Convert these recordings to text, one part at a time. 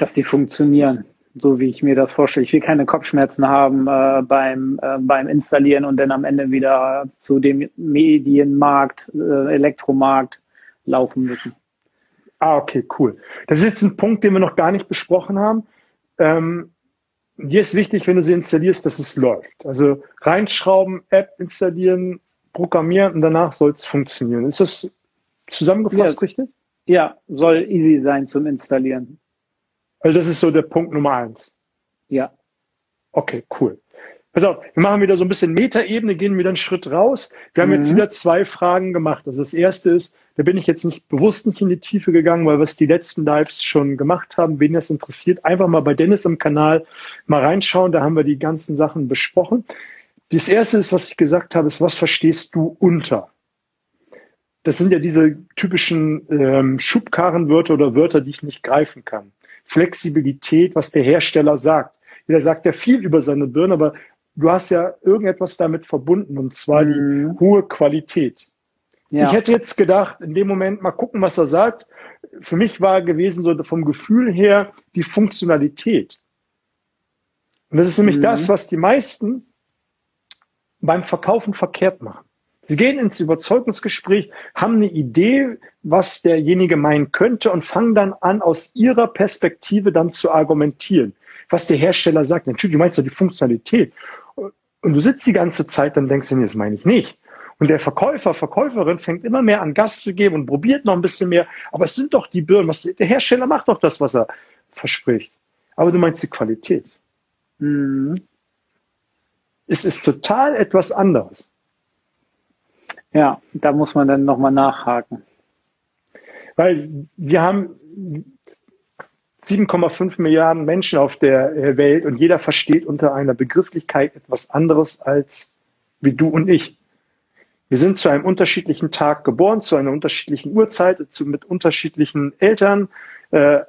dass sie funktionieren, so wie ich mir das vorstelle. Ich will keine Kopfschmerzen haben äh, beim, äh, beim Installieren und dann am Ende wieder zu dem Medienmarkt, äh, Elektromarkt laufen müssen. Ah, okay, cool. Das ist jetzt ein Punkt, den wir noch gar nicht besprochen haben. Ähm, dir ist wichtig, wenn du sie installierst, dass es läuft. Also reinschrauben, App installieren, programmieren und danach soll es funktionieren. Ist das zusammengefasst ja, richtig? Ja, soll easy sein zum Installieren. Also das ist so der Punkt Nummer eins. Ja. Okay, cool. Pass auf, wir machen wieder so ein bisschen Metaebene, gehen wieder einen Schritt raus. Wir haben mhm. jetzt wieder zwei Fragen gemacht. Also das erste ist, da bin ich jetzt nicht bewusst nicht in die Tiefe gegangen, weil wir es die letzten Lives schon gemacht haben. Wen das interessiert, einfach mal bei Dennis im Kanal mal reinschauen. Da haben wir die ganzen Sachen besprochen. Das erste ist, was ich gesagt habe, ist, was verstehst du unter? Das sind ja diese typischen ähm, Schubkarrenwörter oder Wörter, die ich nicht greifen kann. Flexibilität, was der Hersteller sagt. Der sagt ja viel über seine Birne, aber du hast ja irgendetwas damit verbunden, und zwar mhm. die hohe Qualität. Ja. Ich hätte jetzt gedacht, in dem Moment mal gucken, was er sagt. Für mich war gewesen so vom Gefühl her die Funktionalität. Und das ist nämlich mhm. das, was die meisten beim Verkaufen verkehrt machen. Sie gehen ins Überzeugungsgespräch, haben eine Idee, was derjenige meinen könnte und fangen dann an, aus ihrer Perspektive dann zu argumentieren, was der Hersteller sagt. Natürlich, du meinst ja die Funktionalität. Und du sitzt die ganze Zeit, dann denkst du, nee, das meine ich nicht. Und der Verkäufer, Verkäuferin fängt immer mehr an Gas zu geben und probiert noch ein bisschen mehr. Aber es sind doch die Birnen. Was, der Hersteller macht doch das, was er verspricht. Aber du meinst die Qualität. Mhm. Es ist total etwas anderes. Ja, da muss man dann nochmal nachhaken. Weil wir haben 7,5 Milliarden Menschen auf der äh, Welt und jeder versteht unter einer Begrifflichkeit etwas anderes als wie du und ich. Wir sind zu einem unterschiedlichen Tag geboren, zu einer unterschiedlichen Uhrzeit, zu, mit unterschiedlichen Eltern, äh,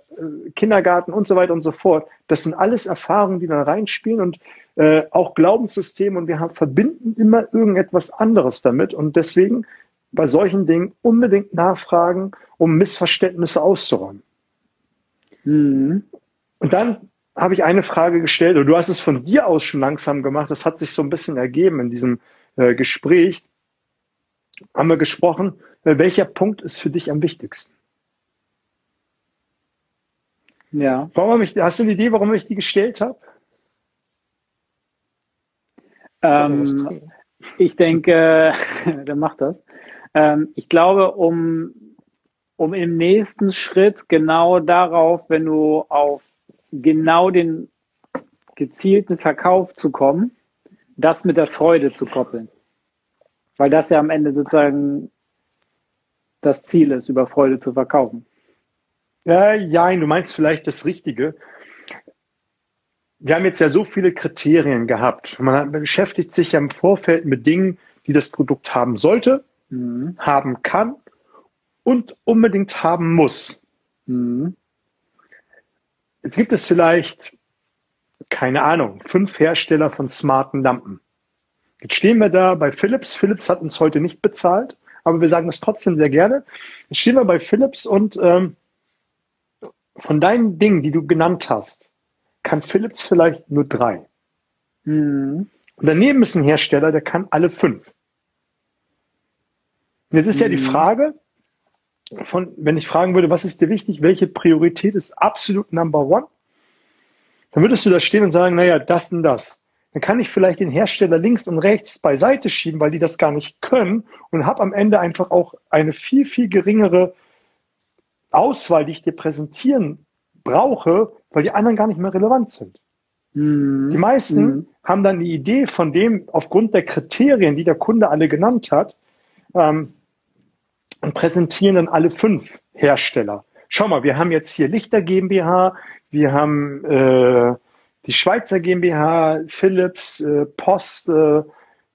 Kindergarten und so weiter und so fort. Das sind alles Erfahrungen, die da reinspielen und äh, auch Glaubenssysteme und wir haben, verbinden immer irgendetwas anderes damit und deswegen bei solchen Dingen unbedingt nachfragen, um Missverständnisse auszuräumen. Mhm. Und dann habe ich eine Frage gestellt, und du hast es von dir aus schon langsam gemacht, das hat sich so ein bisschen ergeben in diesem äh, Gespräch, haben wir gesprochen, äh, welcher Punkt ist für dich am wichtigsten? Ja. Warum ich, hast du eine Idee, warum ich die gestellt habe? Ähm, ich denke, der macht das. Ähm, ich glaube, um um im nächsten Schritt genau darauf, wenn du auf genau den gezielten Verkauf zu kommen, das mit der Freude zu koppeln. Weil das ja am Ende sozusagen das Ziel ist, über Freude zu verkaufen. Ja, ja, du meinst vielleicht das Richtige. Wir haben jetzt ja so viele Kriterien gehabt. Man beschäftigt sich ja im Vorfeld mit Dingen, die das Produkt haben sollte, mhm. haben kann und unbedingt haben muss. Mhm. Jetzt gibt es vielleicht, keine Ahnung, fünf Hersteller von smarten Lampen. Jetzt stehen wir da bei Philips. Philips hat uns heute nicht bezahlt, aber wir sagen das trotzdem sehr gerne. Jetzt stehen wir bei Philips und ähm, von deinen Dingen, die du genannt hast, kann Philips vielleicht nur drei. Mhm. Und daneben ist ein Hersteller, der kann alle fünf. Und jetzt ist mhm. ja die mhm. Frage, von, wenn ich fragen würde, was ist dir wichtig, welche Priorität ist absolut Number One, dann würdest du da stehen und sagen, naja, das und das. Dann kann ich vielleicht den Hersteller links und rechts beiseite schieben, weil die das gar nicht können und habe am Ende einfach auch eine viel, viel geringere Auswahl, die ich dir präsentieren brauche, weil die anderen gar nicht mehr relevant sind. Mhm. Die meisten mhm. haben dann die Idee von dem, aufgrund der Kriterien, die der Kunde alle genannt hat, ähm, und präsentieren dann alle fünf Hersteller. Schau mal, wir haben jetzt hier Lichter GmbH, wir haben äh, die Schweizer GmbH, Philips, äh, Post, äh,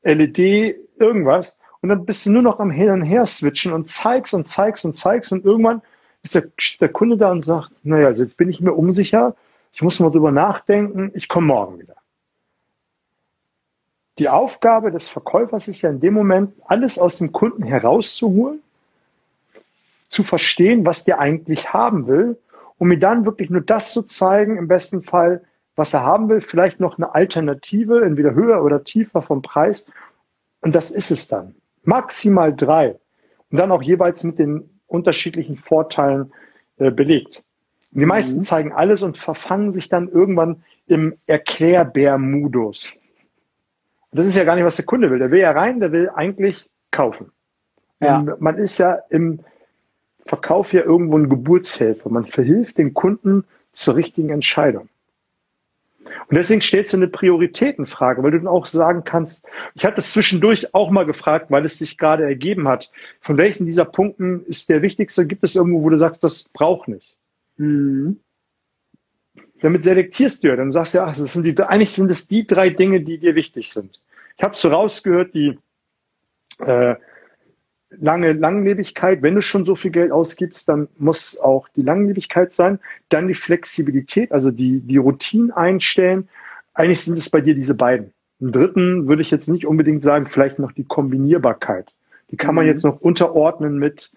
LED, irgendwas. Und dann bist du nur noch am Hin und Her switchen und zeigst und zeigst und zeigst und irgendwann ist der, der Kunde da und sagt, naja, also jetzt bin ich mir unsicher, ich muss mal drüber nachdenken, ich komme morgen wieder. Die Aufgabe des Verkäufers ist ja in dem Moment, alles aus dem Kunden herauszuholen zu verstehen, was der eigentlich haben will um mir dann wirklich nur das zu zeigen, im besten Fall, was er haben will, vielleicht noch eine Alternative, entweder höher oder tiefer vom Preis. Und das ist es dann. Maximal drei. Und dann auch jeweils mit den unterschiedlichen Vorteilen äh, belegt. Und die meisten mhm. zeigen alles und verfangen sich dann irgendwann im Erklärbär-Modus. Das ist ja gar nicht, was der Kunde will. Der will ja rein, der will eigentlich kaufen. Ja. man ist ja im Verkauf ja irgendwo ein Geburtshelfer. Man verhilft den Kunden zur richtigen Entscheidung. Und deswegen stellst du eine Prioritätenfrage, weil du dann auch sagen kannst, ich habe das zwischendurch auch mal gefragt, weil es sich gerade ergeben hat. Von welchen dieser Punkten ist der wichtigste? Gibt es irgendwo, wo du sagst, das braucht nicht? Mhm. Damit selektierst du ja, dann sagst du ja, ach, das sind die, eigentlich sind es die drei Dinge, die dir wichtig sind. Ich habe so rausgehört, die äh, lange Langlebigkeit, wenn du schon so viel Geld ausgibst, dann muss auch die Langlebigkeit sein. Dann die Flexibilität, also die, die Routine einstellen. Eigentlich sind es bei dir diese beiden. Im dritten würde ich jetzt nicht unbedingt sagen, vielleicht noch die Kombinierbarkeit. Die kann man mhm. jetzt noch unterordnen mit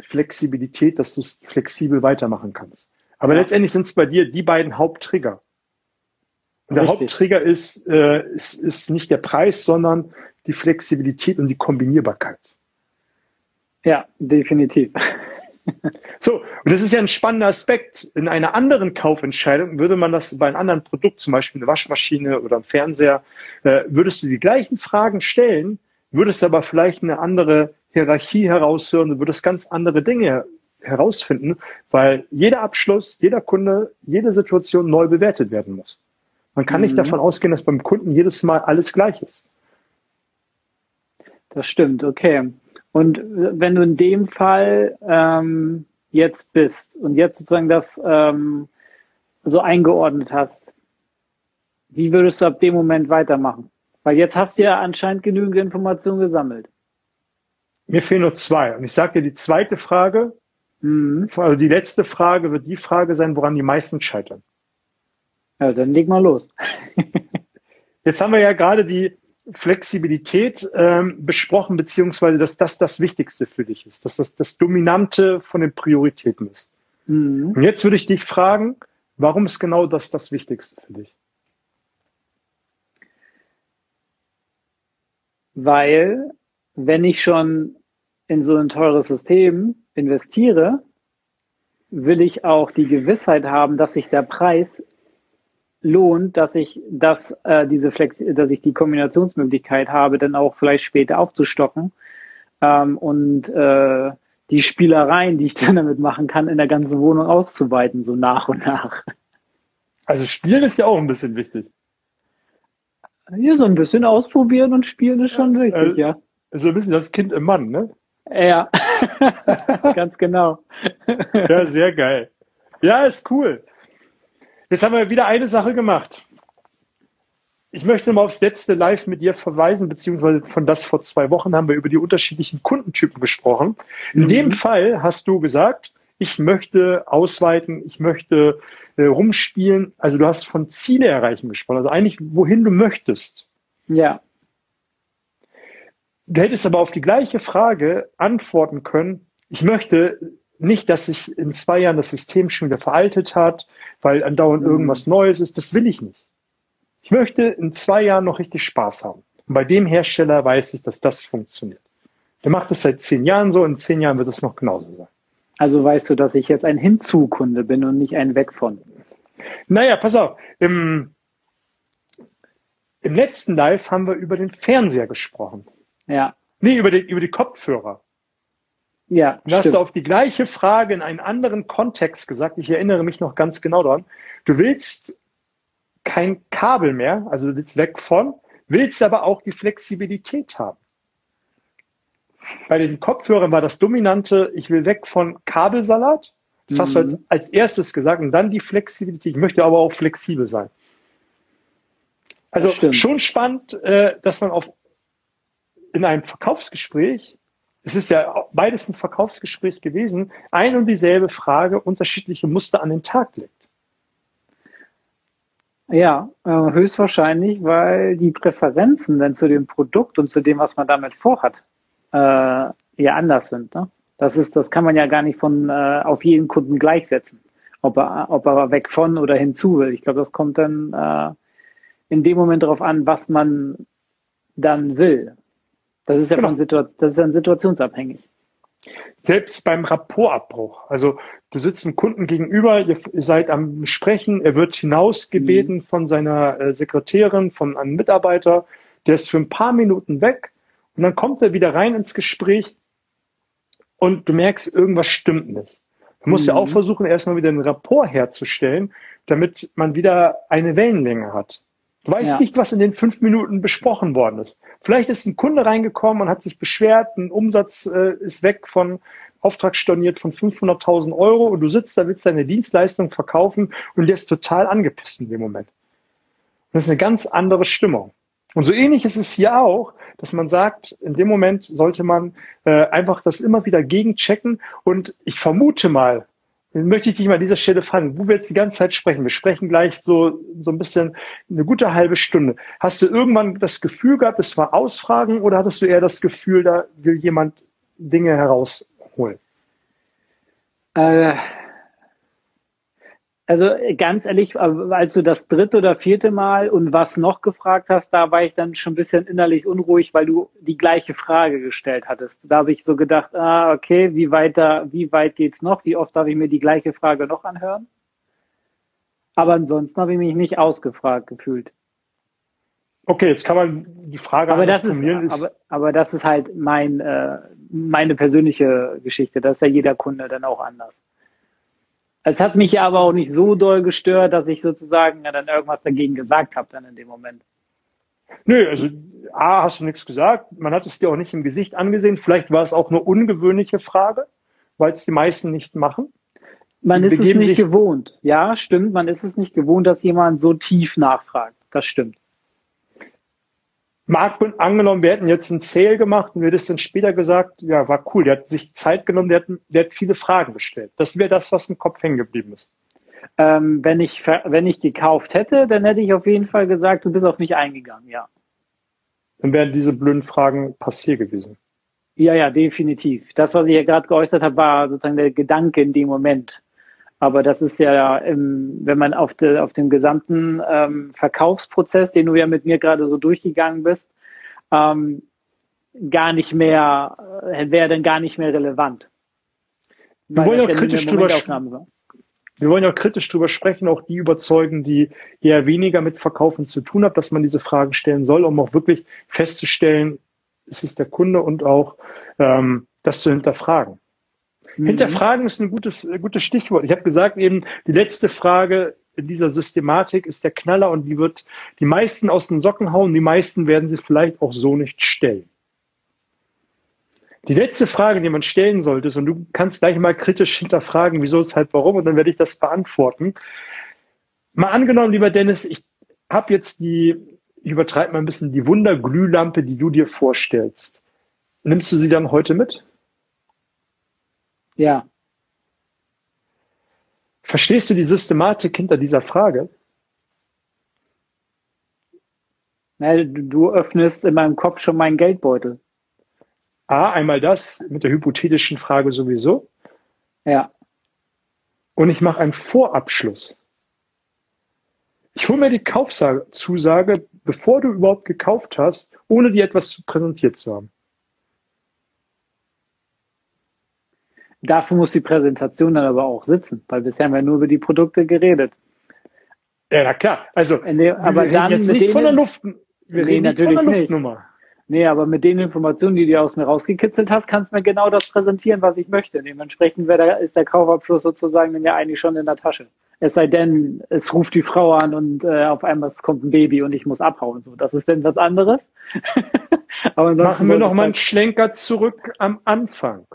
Flexibilität, dass du es flexibel weitermachen kannst. Aber ja. letztendlich sind es bei dir die beiden Haupttrigger. Und der Richtig. Haupttrigger ist, äh, ist, ist nicht der Preis, sondern die Flexibilität und die Kombinierbarkeit. Ja, definitiv. So, und das ist ja ein spannender Aspekt. In einer anderen Kaufentscheidung würde man das bei einem anderen Produkt, zum Beispiel eine Waschmaschine oder ein Fernseher, äh, würdest du die gleichen Fragen stellen, würdest aber vielleicht eine andere Hierarchie heraushören, du würdest ganz andere Dinge herausfinden, weil jeder Abschluss, jeder Kunde, jede Situation neu bewertet werden muss. Man kann mhm. nicht davon ausgehen, dass beim Kunden jedes Mal alles gleich ist. Das stimmt, okay. Und wenn du in dem Fall ähm, jetzt bist und jetzt sozusagen das ähm, so eingeordnet hast, wie würdest du ab dem Moment weitermachen? Weil jetzt hast du ja anscheinend genügend Informationen gesammelt. Mir fehlen nur zwei. Und ich sage dir, die zweite Frage, mhm. also die letzte Frage wird die Frage sein, woran die meisten scheitern. Ja, dann leg mal los. Jetzt haben wir ja gerade die Flexibilität ähm, besprochen, beziehungsweise dass das das Wichtigste für dich ist, dass das das Dominante von den Prioritäten ist. Mhm. Und jetzt würde ich dich fragen, warum ist genau das das Wichtigste für dich? Weil, wenn ich schon in so ein teures System investiere, will ich auch die Gewissheit haben, dass sich der Preis lohnt, dass ich das, äh, diese Flex, dass ich die Kombinationsmöglichkeit habe, dann auch vielleicht später aufzustocken ähm, und äh, die Spielereien, die ich dann damit machen kann, in der ganzen Wohnung auszuweiten, so nach und nach. Also Spielen ist ja auch ein bisschen wichtig. Ja, so ein bisschen ausprobieren und spielen ist schon wichtig, äh, ja. So ein bisschen das Kind im Mann, ne? Ja, ganz genau. ja, sehr geil. Ja, ist cool. Jetzt haben wir wieder eine Sache gemacht. Ich möchte mal aufs letzte Live mit dir verweisen, beziehungsweise von das vor zwei Wochen haben wir über die unterschiedlichen Kundentypen gesprochen. In mhm. dem Fall hast du gesagt, ich möchte ausweiten, ich möchte äh, rumspielen. Also du hast von Ziele erreichen gesprochen, also eigentlich wohin du möchtest. Ja. Du hättest aber auf die gleiche Frage antworten können, ich möchte nicht, dass sich in zwei Jahren das System schon wieder veraltet hat, weil andauernd mhm. irgendwas Neues ist. Das will ich nicht. Ich möchte in zwei Jahren noch richtig Spaß haben. Und bei dem Hersteller weiß ich, dass das funktioniert. Der macht das seit zehn Jahren so, in zehn Jahren wird es noch genauso sein. Also weißt du, dass ich jetzt ein Hinzukunde bin und nicht ein Weg von. Naja, pass auf. Im, Im letzten Live haben wir über den Fernseher gesprochen. Ja. Nee, über, den, über die Kopfhörer. Ja. Du hast auf die gleiche Frage in einen anderen Kontext gesagt. Ich erinnere mich noch ganz genau daran. Du willst kein Kabel mehr, also du willst weg von, willst aber auch die Flexibilität haben. Bei den Kopfhörern war das Dominante, ich will weg von Kabelsalat. Das mhm. hast du als, mhm. als erstes gesagt und dann die Flexibilität. Ich möchte aber auch flexibel sein. Also schon spannend, äh, dass man auf in einem Verkaufsgespräch es ist ja beides ein Verkaufsgespräch gewesen, ein und dieselbe Frage, unterschiedliche Muster an den Tag legt. Ja, äh, höchstwahrscheinlich, weil die Präferenzen dann zu dem Produkt und zu dem, was man damit vorhat, äh, ja anders sind. Ne? Das ist, das kann man ja gar nicht von äh, auf jeden Kunden gleichsetzen. ob er, ob er weg von oder hinzu will. Ich glaube, das kommt dann äh, in dem Moment darauf an, was man dann will. Das ist ja genau. von Situation, das ist dann situationsabhängig. Selbst beim Rapportabbruch. Also du sitzt einem Kunden gegenüber, ihr seid am Sprechen, er wird hinausgebeten mhm. von seiner äh, Sekretärin, von einem Mitarbeiter, der ist für ein paar Minuten weg und dann kommt er wieder rein ins Gespräch und du merkst, irgendwas stimmt nicht. Du musst mhm. ja auch versuchen, erstmal wieder einen Rapport herzustellen, damit man wieder eine Wellenlänge hat. Du weißt ja. nicht, was in den fünf Minuten besprochen worden ist. Vielleicht ist ein Kunde reingekommen und hat sich beschwert, ein Umsatz äh, ist weg von Auftrag storniert von 500.000 Euro und du sitzt da, willst deine Dienstleistung verkaufen und der ist total angepisst in dem Moment. Das ist eine ganz andere Stimmung. Und so ähnlich ist es hier auch, dass man sagt, in dem Moment sollte man äh, einfach das immer wieder gegenchecken. Und ich vermute mal, möchte ich dich mal an dieser Stelle fragen, wo wir jetzt die ganze Zeit sprechen. Wir sprechen gleich so, so ein bisschen eine gute halbe Stunde. Hast du irgendwann das Gefühl gehabt, es war Ausfragen oder hattest du eher das Gefühl, da will jemand Dinge herausholen? Äh, also ganz ehrlich, als du das dritte oder vierte Mal und was noch gefragt hast, da war ich dann schon ein bisschen innerlich unruhig, weil du die gleiche Frage gestellt hattest. Da habe ich so gedacht, ah, okay, wie weit da, wie weit geht's noch? Wie oft darf ich mir die gleiche Frage noch anhören? Aber ansonsten habe ich mich nicht ausgefragt gefühlt. Okay, jetzt kann man die Frage aber das ist, ist aber, aber das ist halt mein äh, meine persönliche Geschichte. Das ist ja jeder Kunde dann auch anders. Es hat mich aber auch nicht so doll gestört, dass ich sozusagen ja dann irgendwas dagegen gesagt habe dann in dem Moment. Nö, also A, hast du nichts gesagt, man hat es dir auch nicht im Gesicht angesehen. Vielleicht war es auch eine ungewöhnliche Frage, weil es die meisten nicht machen. Man ist es nicht gewohnt. Ja, stimmt, man ist es nicht gewohnt, dass jemand so tief nachfragt. Das stimmt. Marc, angenommen, wir hätten jetzt einen Sale gemacht und wir hätten dann später gesagt, ja, war cool, der hat sich Zeit genommen, der hat, der hat viele Fragen gestellt. Das wäre das, was im Kopf hängen geblieben ist. Ähm, wenn ich, wenn ich gekauft hätte, dann hätte ich auf jeden Fall gesagt, du bist auf mich eingegangen, ja. Dann wären diese blöden Fragen passiert gewesen. Ja, ja, definitiv. Das, was ich ja gerade geäußert habe, war sozusagen der Gedanke in dem Moment. Aber das ist ja, im, wenn man auf, de, auf dem gesamten ähm, Verkaufsprozess, den du ja mit mir gerade so durchgegangen bist, ähm, gar nicht mehr, äh, wäre dann gar nicht mehr relevant. Wir wollen, ja kritisch drüber wir wollen ja kritisch drüber sprechen, auch die überzeugen, die eher weniger mit Verkaufen zu tun haben, dass man diese Fragen stellen soll, um auch wirklich festzustellen, ist es der Kunde und auch ähm, das zu hinterfragen. Mhm. Hinterfragen ist ein gutes, ein gutes Stichwort. Ich habe gesagt eben, die letzte Frage in dieser Systematik ist der Knaller und die wird die meisten aus den Socken hauen. Die meisten werden sie vielleicht auch so nicht stellen. Die letzte Frage, die man stellen sollte, ist, und du kannst gleich mal kritisch hinterfragen, wieso ist halt warum, und dann werde ich das beantworten. Mal angenommen, lieber Dennis, ich habe jetzt die, ich übertreibe mal ein bisschen, die Wunderglühlampe, die du dir vorstellst. Nimmst du sie dann heute mit? Ja. Verstehst du die Systematik hinter dieser Frage? Na, du öffnest in meinem Kopf schon meinen Geldbeutel. A, einmal das mit der hypothetischen Frage sowieso. Ja. Und ich mache einen Vorabschluss. Ich hole mir die Kaufzusage, bevor du überhaupt gekauft hast, ohne dir etwas präsentiert zu haben. Dafür muss die Präsentation dann aber auch sitzen, weil bisher haben wir nur über die Produkte geredet. Ja, na klar. Also, dem, aber wir dann jetzt nicht denen, von der Luft, wir nee, reden nicht von der Luftnummer. Nicht. Nee, aber mit den Informationen, die du aus mir rausgekitzelt hast, kannst du mir genau das präsentieren, was ich möchte. Dementsprechend der, ist der Kaufabschluss sozusagen dann ja eigentlich schon in der Tasche. Es sei denn, es ruft die Frau an und äh, auf einmal kommt ein Baby und ich muss abhauen. So, das ist denn was anderes. aber Machen wir noch mal einen Schlenker zurück am Anfang.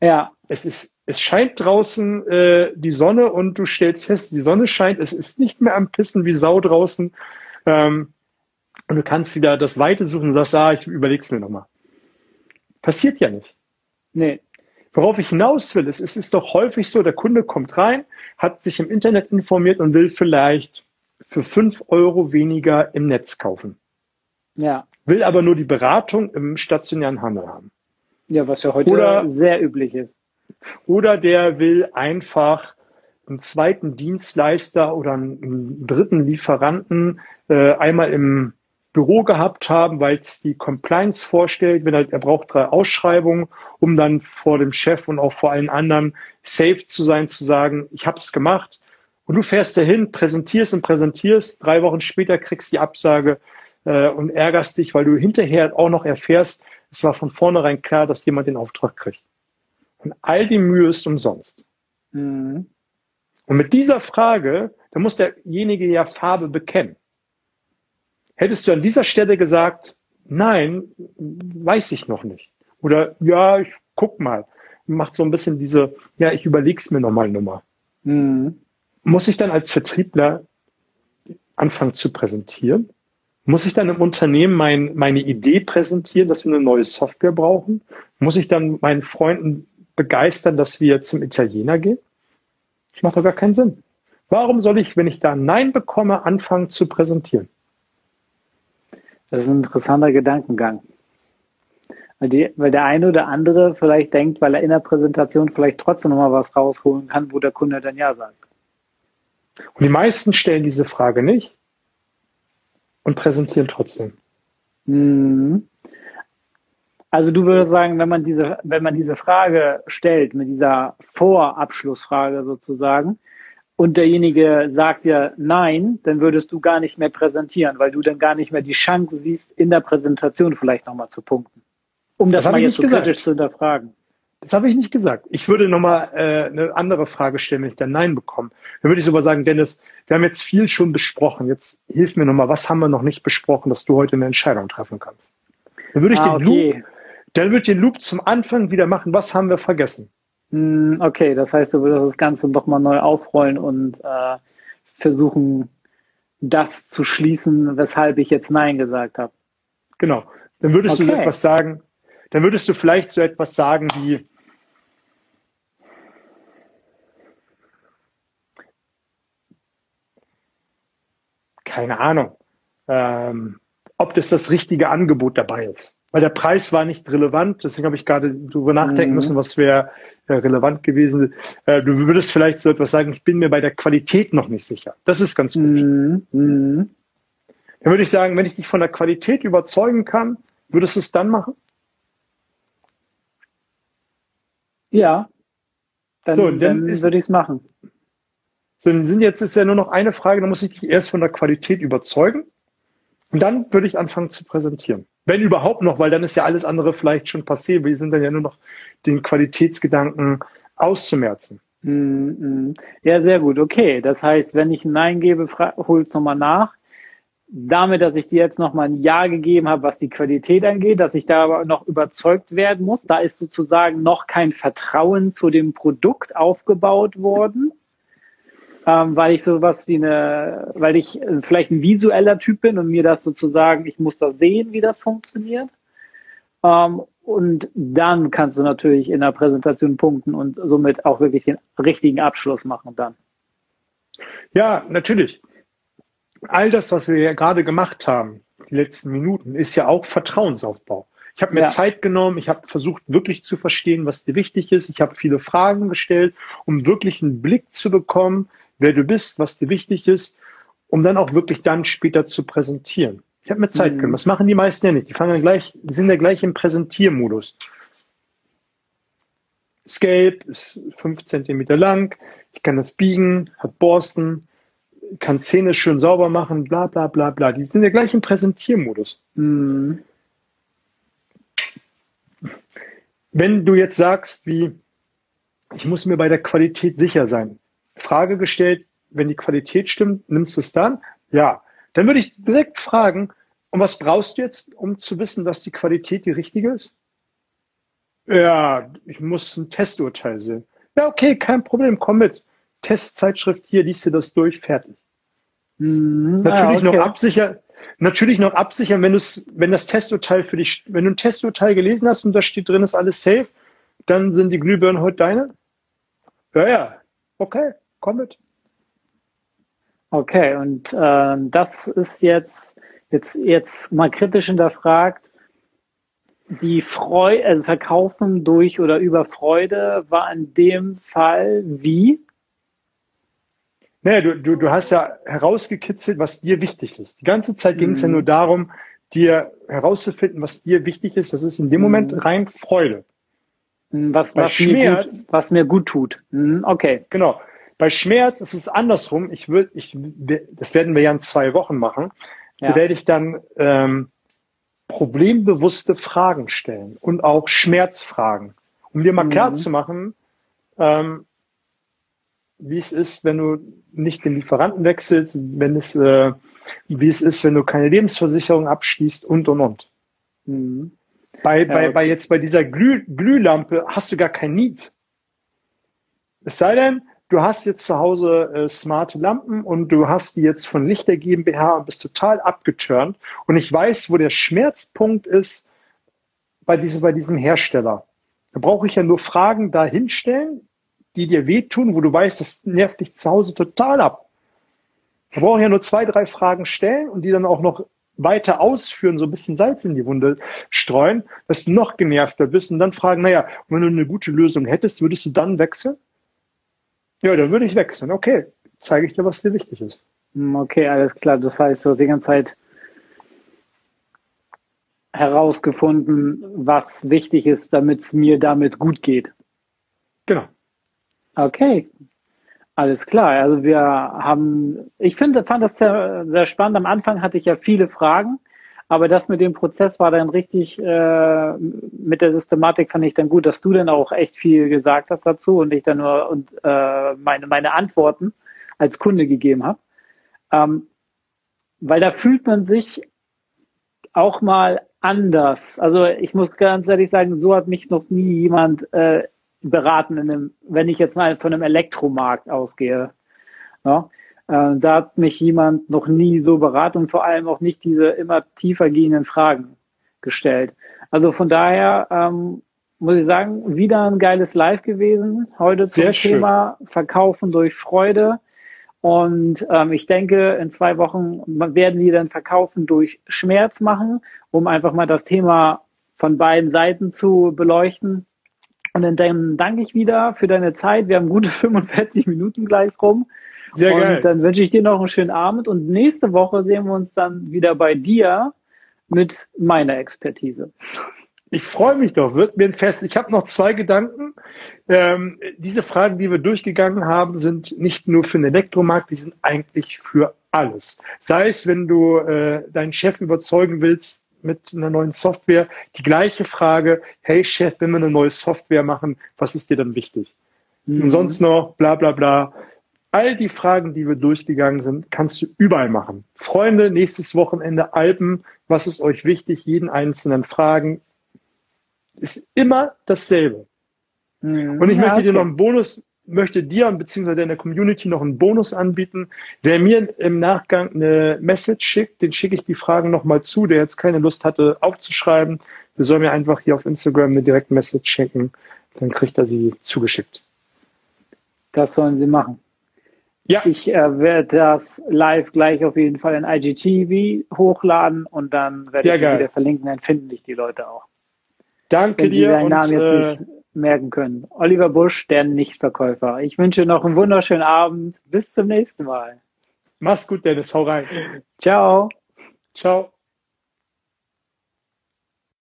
Ja. Es ist, es scheint draußen äh, die Sonne und du stellst fest, die Sonne scheint, es ist nicht mehr am Pissen wie Sau draußen. Ähm, und du kannst wieder das Weite suchen und sagst, ah, ich überleg's mir nochmal. Passiert ja nicht. Nee. Worauf ich hinaus will, ist, es ist doch häufig so, der Kunde kommt rein, hat sich im Internet informiert und will vielleicht für fünf Euro weniger im Netz kaufen. Ja. Will aber nur die Beratung im stationären Handel haben. Ja, was ja heute oder, sehr üblich ist. Oder der will einfach einen zweiten Dienstleister oder einen dritten Lieferanten äh, einmal im Büro gehabt haben, weil es die Compliance vorstellt, wenn er, er braucht drei Ausschreibungen, um dann vor dem Chef und auch vor allen anderen safe zu sein, zu sagen, ich habe es gemacht. Und du fährst dahin, präsentierst und präsentierst, drei Wochen später kriegst die Absage äh, und ärgerst dich, weil du hinterher auch noch erfährst, es war von vornherein klar, dass jemand den Auftrag kriegt. Und all die Mühe ist umsonst. Mhm. Und mit dieser Frage, da muss derjenige ja Farbe bekennen. Hättest du an dieser Stelle gesagt, nein, weiß ich noch nicht. Oder ja, ich guck mal. Macht so ein bisschen diese, ja, ich überleg's mir nochmal Nummer. Mhm. Muss ich dann als Vertriebler anfangen zu präsentieren? Muss ich dann im Unternehmen mein, meine Idee präsentieren, dass wir eine neue Software brauchen? Muss ich dann meinen Freunden begeistern, dass wir zum Italiener gehen? Das macht doch gar keinen Sinn. Warum soll ich, wenn ich da Nein bekomme, anfangen zu präsentieren? Das ist ein interessanter Gedankengang. Weil, die, weil der eine oder andere vielleicht denkt, weil er in der Präsentation vielleicht trotzdem nochmal was rausholen kann, wo der Kunde dann Ja sagt. Und die meisten stellen diese Frage nicht und präsentieren trotzdem. Mhm. Also du würdest sagen, wenn man diese, wenn man diese Frage stellt, mit dieser Vorabschlussfrage sozusagen, und derjenige sagt ja nein, dann würdest du gar nicht mehr präsentieren, weil du dann gar nicht mehr die Chance siehst, in der Präsentation vielleicht nochmal zu punkten. Um das, das mal jetzt so kritisch zu hinterfragen. Das habe ich nicht gesagt. Ich würde nochmal äh, eine andere Frage stellen, wenn ich dann Nein bekomme. Dann würde ich sogar sagen, Dennis, wir haben jetzt viel schon besprochen. Jetzt hilf mir nochmal, was haben wir noch nicht besprochen, dass du heute eine Entscheidung treffen kannst? Dann würde ich ah, den okay. Loop dann wird den Loop zum Anfang wieder machen. Was haben wir vergessen? Hm, okay, das heißt, du würdest das Ganze doch mal neu aufrollen und äh, versuchen, das zu schließen, weshalb ich jetzt Nein gesagt habe. Genau. Dann würdest okay. du so etwas sagen, dann würdest du vielleicht so etwas sagen wie, keine Ahnung, ähm, ob das das richtige Angebot dabei ist weil der Preis war nicht relevant. Deswegen habe ich gerade darüber nachdenken mhm. müssen, was wäre äh, relevant gewesen. Äh, du würdest vielleicht so etwas sagen, ich bin mir bei der Qualität noch nicht sicher. Das ist ganz gut. Mhm. Mhm. Dann würde ich sagen, wenn ich dich von der Qualität überzeugen kann, würdest du es dann machen? Ja, dann, so, dann, dann würde ich es machen. So, dann sind jetzt ist ja nur noch eine Frage, dann muss ich dich erst von der Qualität überzeugen. Und dann würde ich anfangen zu präsentieren. Wenn überhaupt noch, weil dann ist ja alles andere vielleicht schon passé. Wir sind dann ja nur noch den Qualitätsgedanken auszumerzen. Mm. Ja, sehr gut. Okay. Das heißt, wenn ich ein Nein gebe, hol's nochmal nach. Damit, dass ich dir jetzt nochmal ein Ja gegeben habe, was die Qualität angeht, dass ich da aber noch überzeugt werden muss, da ist sozusagen noch kein Vertrauen zu dem Produkt aufgebaut worden ähm, weil ich sowas wie eine, weil ich vielleicht ein visueller Typ bin und mir das sozusagen, ich muss das sehen, wie das funktioniert. Ähm, und dann kannst du natürlich in der Präsentation punkten und somit auch wirklich den richtigen Abschluss machen dann. Ja, natürlich. All das, was wir ja gerade gemacht haben, die letzten Minuten, ist ja auch Vertrauensaufbau. Ich habe mir ja. Zeit genommen, ich habe versucht wirklich zu verstehen, was dir wichtig ist. Ich habe viele Fragen gestellt, um wirklich einen Blick zu bekommen, wer du bist, was dir wichtig ist, um dann auch wirklich dann später zu präsentieren. Ich habe mir Zeit mhm. genommen. Das machen die meisten ja nicht. Die fangen dann gleich, die sind ja gleich im Präsentiermodus. Escape ist fünf Zentimeter lang, ich kann das biegen, hat Borsten, kann Zähne schön sauber machen, bla bla bla bla. Die sind ja gleich im Präsentiermodus. Mhm. Wenn du jetzt sagst, wie, ich muss mir bei der Qualität sicher sein, Frage gestellt, wenn die Qualität stimmt, nimmst du es dann? Ja. Dann würde ich direkt fragen, und was brauchst du jetzt, um zu wissen, dass die Qualität die richtige ist? Ja, ich muss ein Testurteil sehen. Ja, okay, kein Problem, komm mit. Testzeitschrift hier, liest dir das durch, fertig. Mhm, natürlich ah, okay. noch absichern, natürlich noch absichern, wenn du wenn das Testurteil für dich, wenn du ein Testurteil gelesen hast und da steht drin, ist alles safe, dann sind die Glühbirnen heute deine? Ja, ja, okay mit. Okay, und äh, das ist jetzt, jetzt, jetzt mal kritisch hinterfragt. Die Freude, also Verkaufen durch oder über Freude war in dem Fall wie? Naja, du, du, du hast ja herausgekitzelt, was dir wichtig ist. Die ganze Zeit ging es ja mhm. nur darum, dir herauszufinden, was dir wichtig ist. Das ist in dem Moment mhm. rein Freude. Mhm, was, was, Schmerz, mir gut, was mir gut tut. Okay. Genau. Bei Schmerz ist es andersrum. Ich will, ich, das werden wir ja in zwei Wochen machen. Ja. Da werde ich dann ähm, problembewusste Fragen stellen und auch Schmerzfragen, um dir mal mhm. klar zu machen, ähm, wie es ist, wenn du nicht den Lieferanten wechselst, wenn es, äh, wie es ist, wenn du keine Lebensversicherung abschließt und und und. Mhm. Bei, ja, bei, okay. bei jetzt bei dieser Glüh, Glühlampe hast du gar kein Need. Es sei denn, du hast jetzt zu Hause äh, smarte Lampen und du hast die jetzt von Lichter GmbH und bist total abgeturnt und ich weiß, wo der Schmerzpunkt ist bei diesem, bei diesem Hersteller. Da brauche ich ja nur Fragen da hinstellen, die dir wehtun, wo du weißt, das nervt dich zu Hause total ab. Da brauche ich ja nur zwei, drei Fragen stellen und die dann auch noch weiter ausführen, so ein bisschen Salz in die Wunde streuen, dass du noch genervter bist und dann fragen, naja, wenn du eine gute Lösung hättest, würdest du dann wechseln? Ja, dann würde ich wechseln. Okay, zeige ich dir, was dir wichtig ist. Hm, okay, alles klar. Das heißt, du hast die ganze Zeit herausgefunden, was wichtig ist, damit es mir damit gut geht. Genau. Okay, alles klar. Also wir haben, ich finde, fand das sehr, sehr spannend. Am Anfang hatte ich ja viele Fragen, aber das mit dem Prozess war dann richtig, äh, mit der Systematik fand ich dann gut, dass du dann auch echt viel gesagt hast dazu und ich dann nur und äh, meine, meine Antworten als Kunde gegeben habe. Ähm, weil da fühlt man sich auch mal anders. Also ich muss ganz ehrlich sagen, so hat mich noch nie jemand äh, beraten, in einem, wenn ich jetzt mal von einem Elektromarkt ausgehe. Ja, äh, da hat mich jemand noch nie so beraten und vor allem auch nicht diese immer tiefer gehenden Fragen gestellt. Also von daher ähm, muss ich sagen, wieder ein geiles Live gewesen. Heute zum Sehr Thema schön. Verkaufen durch Freude. Und ähm, ich denke, in zwei Wochen werden wir dann Verkaufen durch Schmerz machen, um einfach mal das Thema von beiden Seiten zu beleuchten. Und dann danke ich wieder für deine Zeit. Wir haben gute 45 Minuten gleich rum. Sehr und geil. dann wünsche ich dir noch einen schönen Abend. Und nächste Woche sehen wir uns dann wieder bei dir mit meiner Expertise. Ich freue mich doch, wird mir ein Fest. Ich habe noch zwei Gedanken. Ähm, diese Fragen, die wir durchgegangen haben, sind nicht nur für den Elektromarkt, die sind eigentlich für alles. Sei es, wenn du äh, deinen Chef überzeugen willst, mit einer neuen Software die gleiche Frage, hey Chef, wenn wir eine neue Software machen, was ist dir dann wichtig? Mhm. Und sonst noch, bla bla bla. All die Fragen, die wir durchgegangen sind, kannst du überall machen. Freunde, nächstes Wochenende Alpen, was ist euch wichtig? Jeden einzelnen Fragen. Ist immer dasselbe. Mhm. Und ich ja, möchte okay. dir noch einen Bonus möchte dir und beziehungsweise in der Community noch einen Bonus anbieten. Wer mir im Nachgang eine Message schickt, den schicke ich die Fragen nochmal zu, der jetzt keine Lust hatte aufzuschreiben. Der soll mir einfach hier auf Instagram eine direkte Message schicken. Dann kriegt er sie zugeschickt. Das sollen sie machen. Ja. Ich äh, werde das live gleich auf jeden Fall in IGTV hochladen und dann werde Sehr ich geil. wieder verlinken, dann finden dich die Leute auch. Danke Wenn dir. Deinen Namen jetzt nicht merken können. Oliver Busch, der Nichtverkäufer. Ich wünsche noch einen wunderschönen Abend. Bis zum nächsten Mal. Mach's gut, Dennis. Hau rein. Ciao. Ciao.